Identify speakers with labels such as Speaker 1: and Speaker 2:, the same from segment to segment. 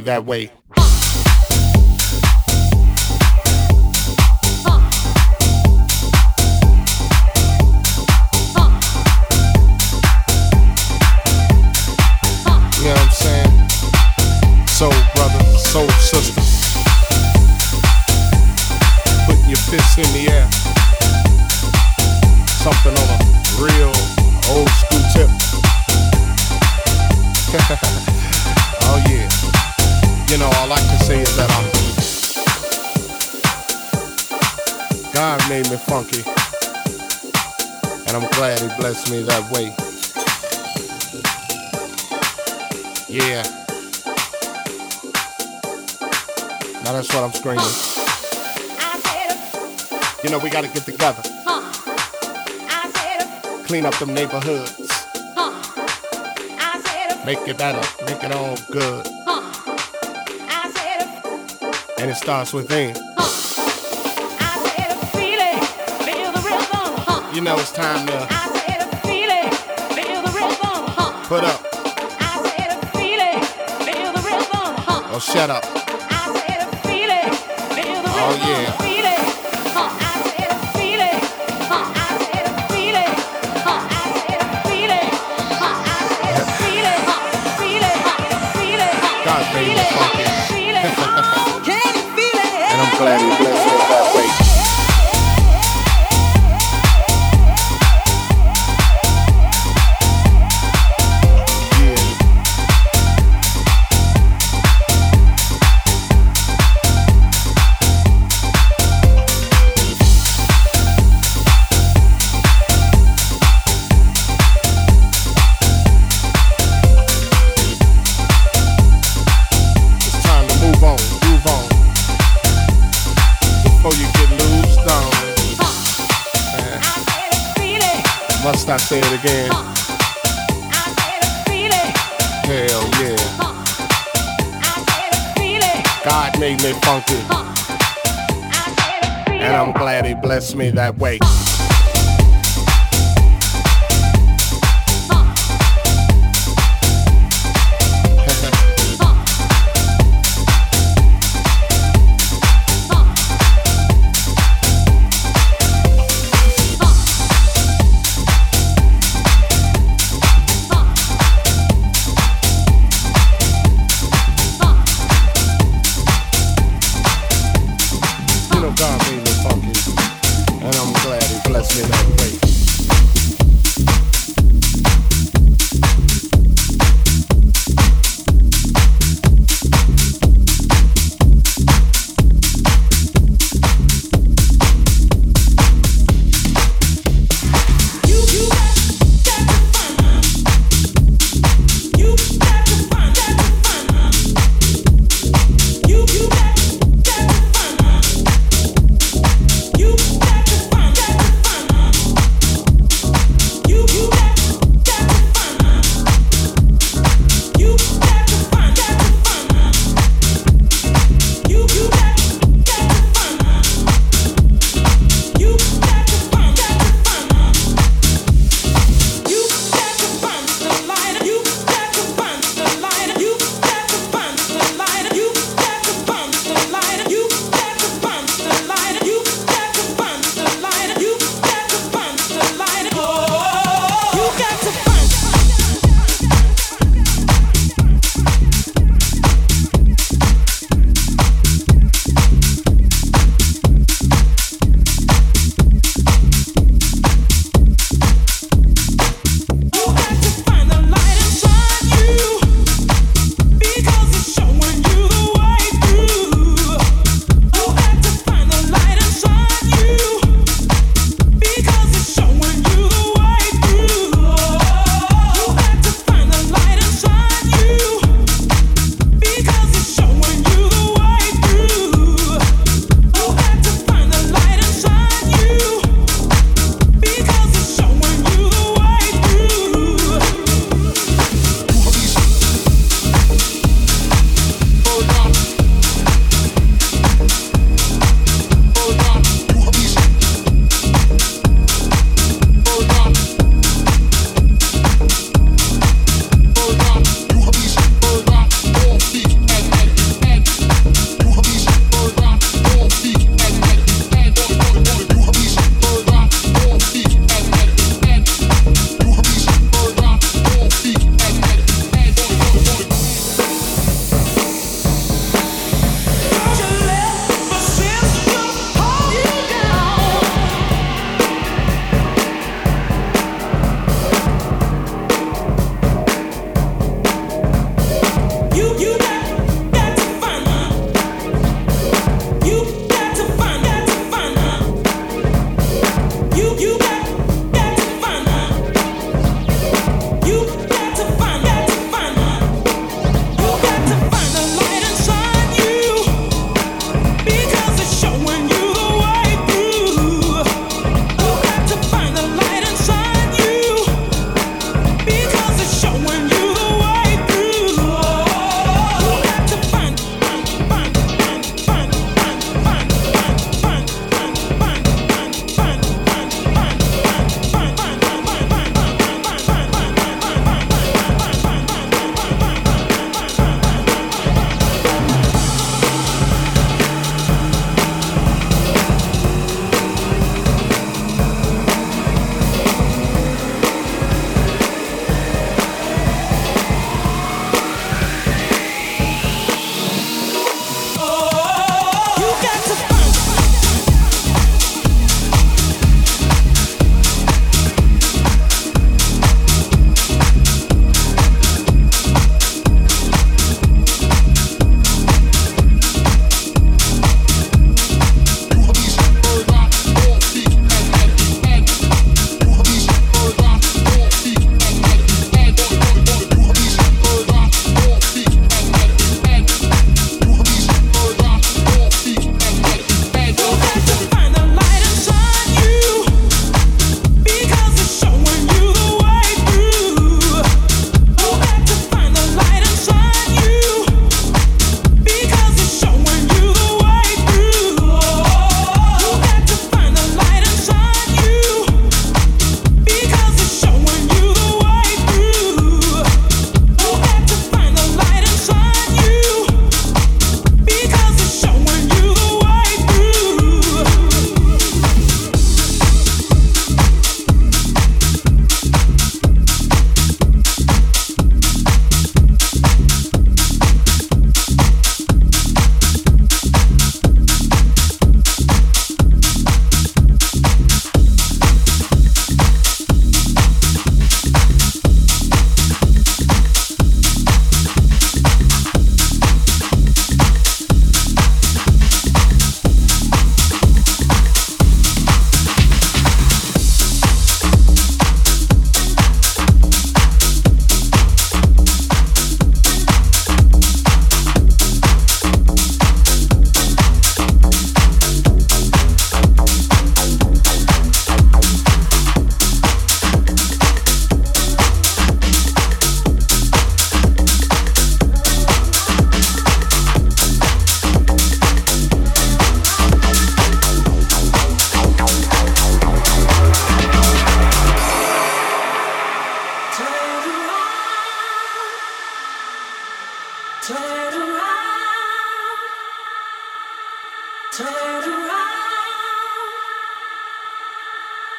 Speaker 1: that way. Make it better. Make it all good. And it starts within. You know it's time to put up or oh, shut up. Oh yeah. God made me funky. And I'm glad he blessed say it again? Hell yeah. God made me funky. And I'm glad he blessed me that way.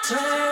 Speaker 2: Turn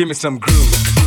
Speaker 3: Give me some groove.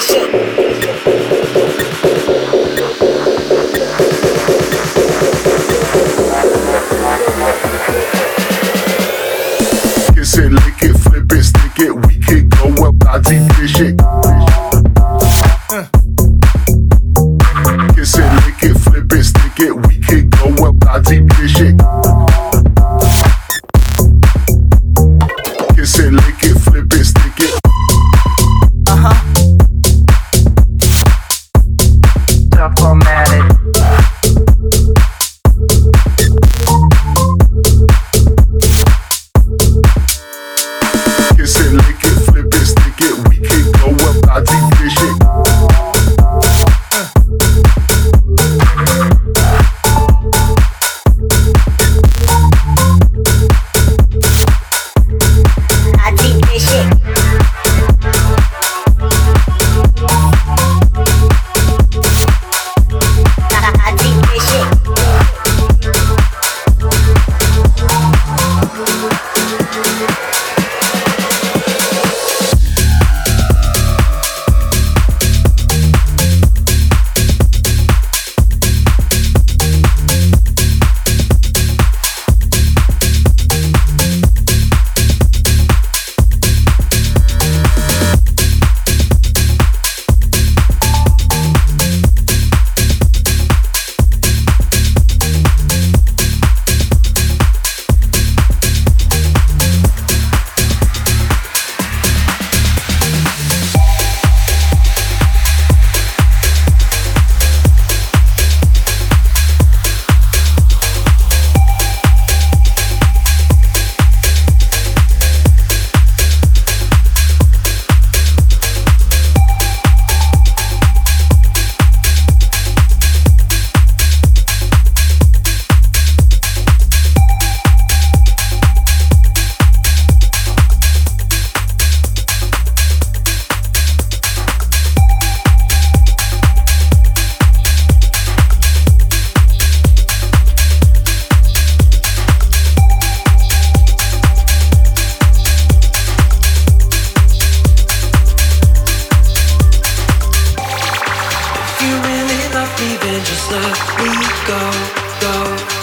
Speaker 1: Shit.
Speaker 4: Let me go, go,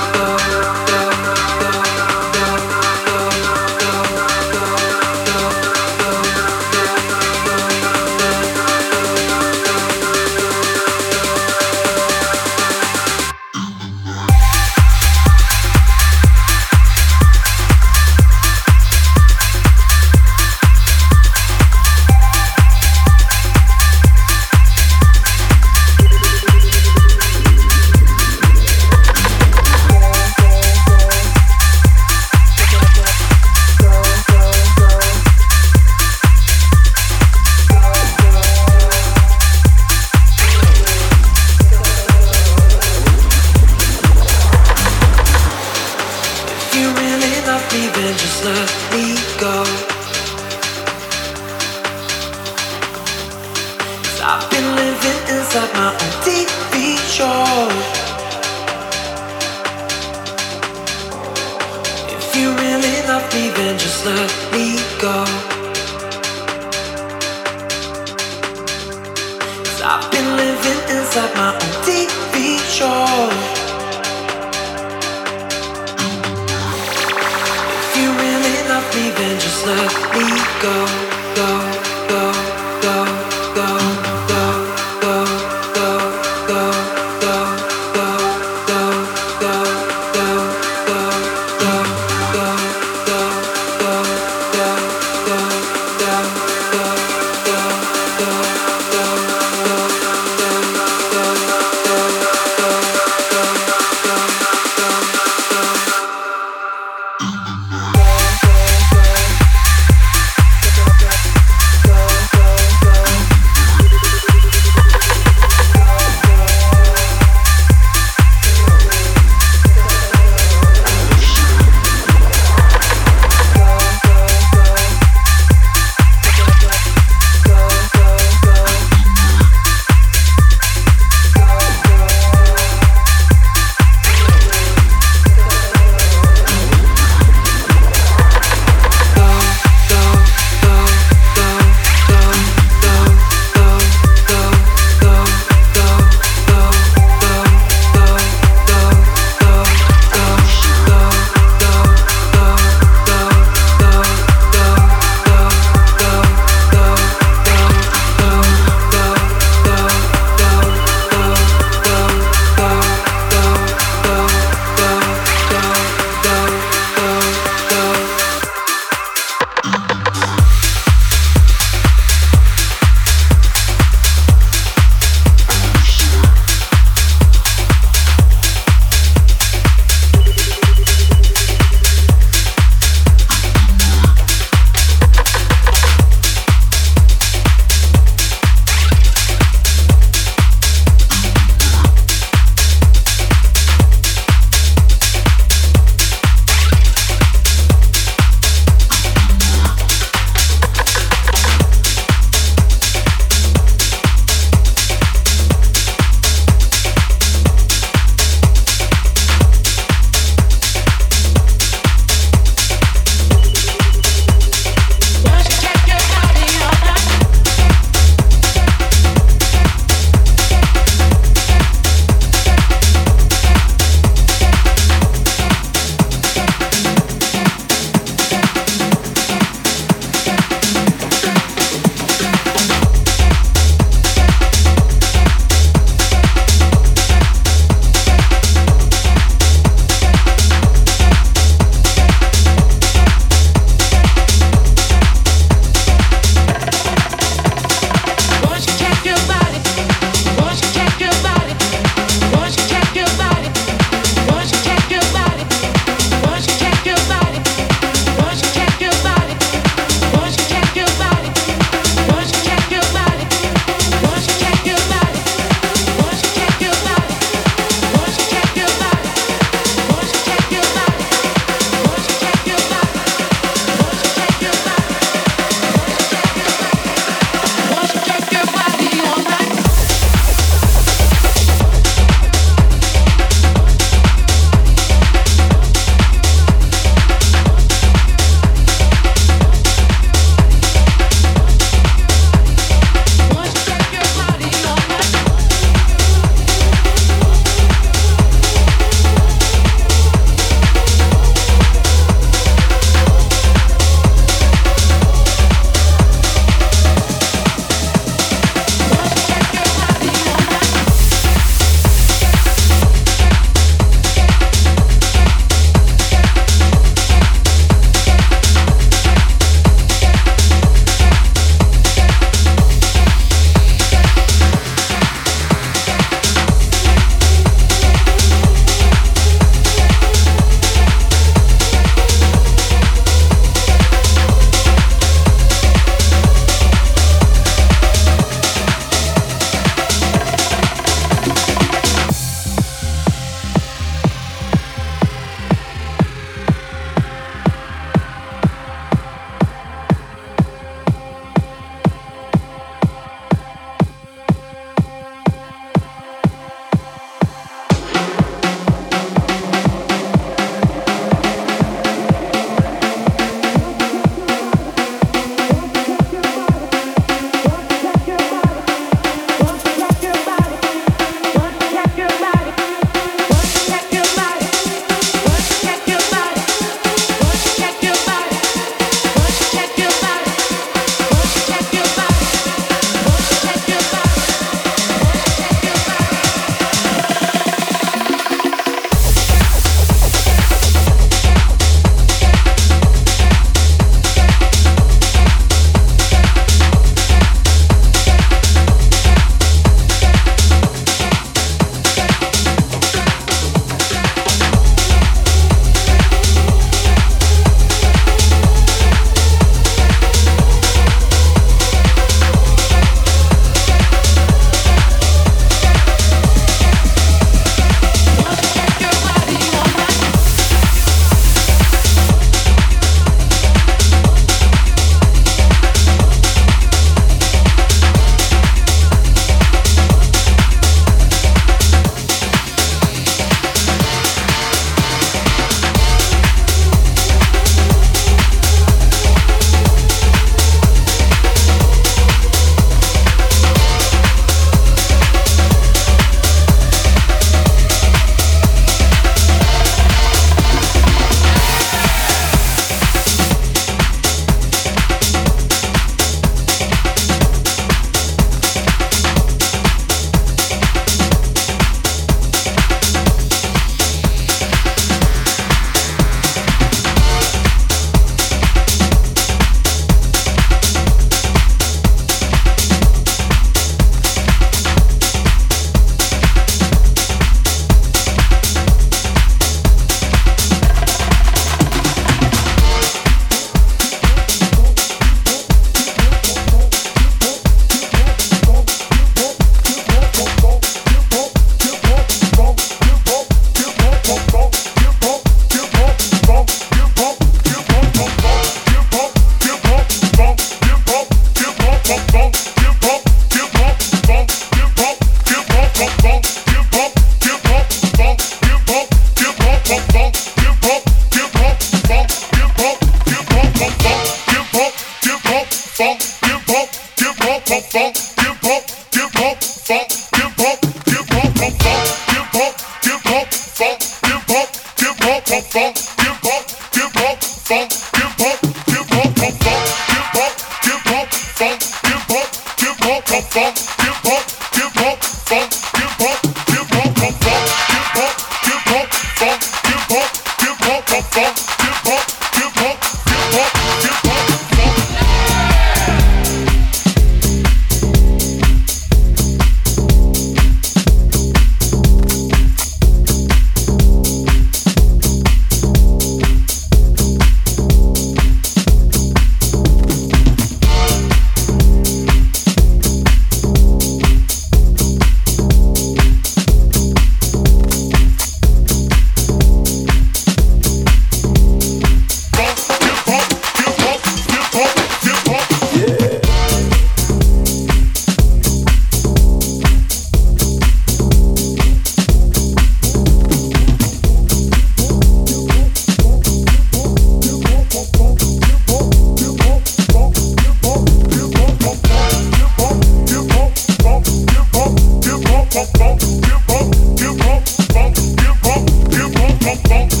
Speaker 4: underground.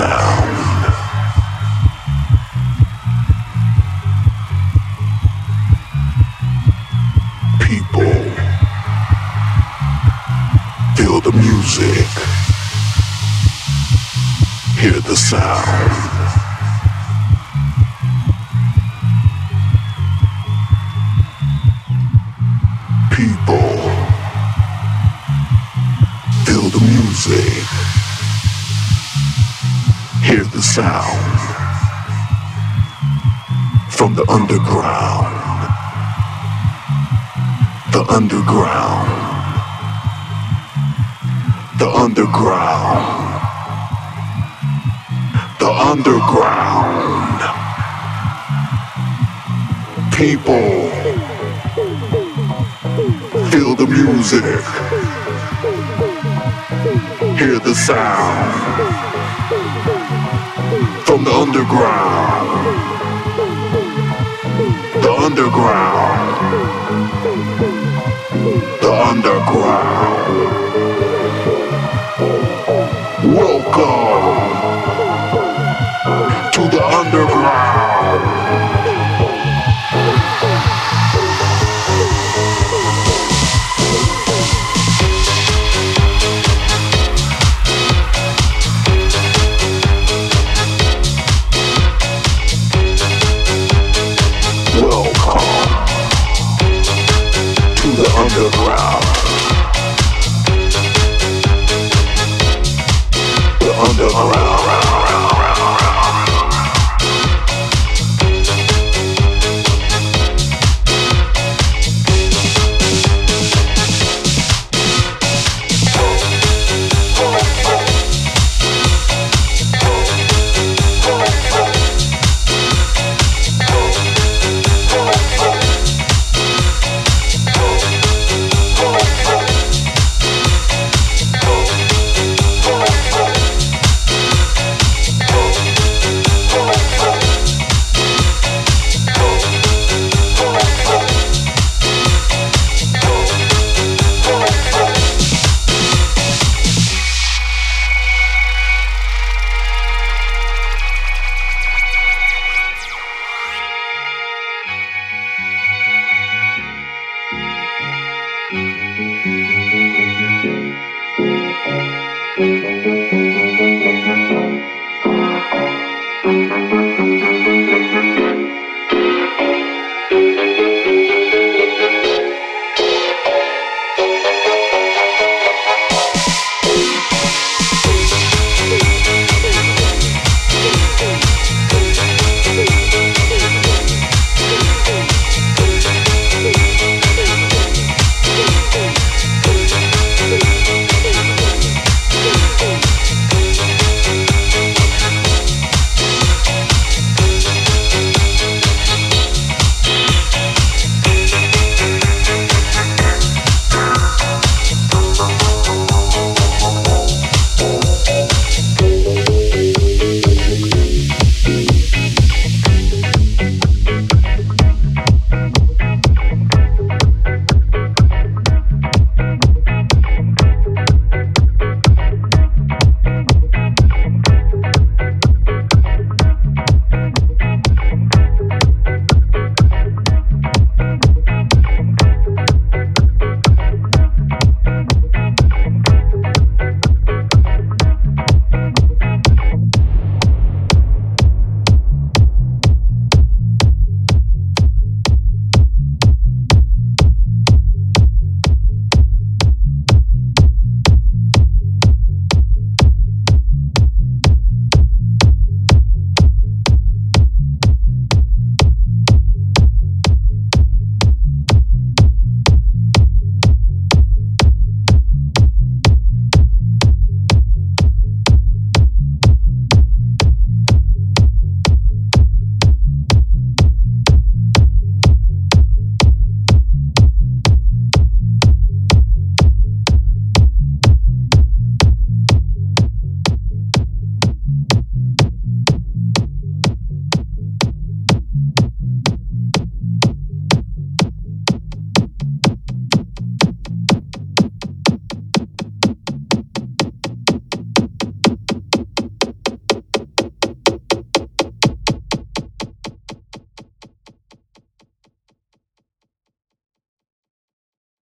Speaker 4: sound. People feel the music, hear the sound. sound from the underground. The underground. The underground. The underground. People, feel the
Speaker 5: music. Hear the sound from the underground. The underground. The underground. Welcome to the underground.